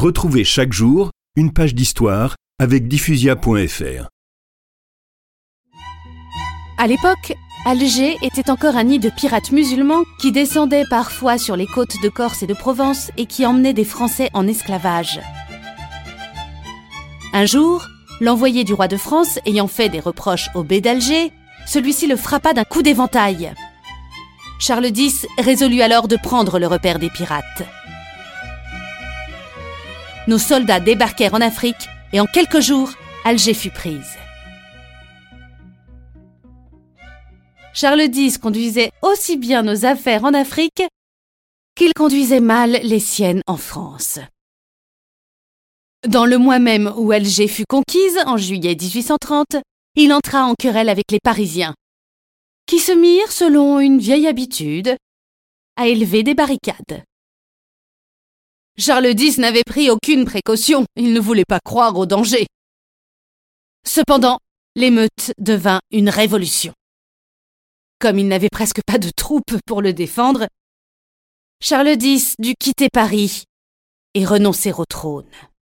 Retrouvez chaque jour une page d'histoire avec diffusia.fr. À l'époque, Alger était encore un nid de pirates musulmans qui descendaient parfois sur les côtes de Corse et de Provence et qui emmenaient des Français en esclavage. Un jour, l'envoyé du roi de France ayant fait des reproches au bey d'Alger, celui-ci le frappa d'un coup d'éventail. Charles X résolut alors de prendre le repère des pirates. Nos soldats débarquèrent en Afrique et en quelques jours, Alger fut prise. Charles X conduisait aussi bien nos affaires en Afrique qu'il conduisait mal les siennes en France. Dans le mois même où Alger fut conquise, en juillet 1830, il entra en querelle avec les Parisiens, qui se mirent, selon une vieille habitude, à élever des barricades. Charles X n'avait pris aucune précaution, il ne voulait pas croire au danger. Cependant, l'émeute devint une révolution. Comme il n'avait presque pas de troupes pour le défendre, Charles X dut quitter Paris et renoncer au trône.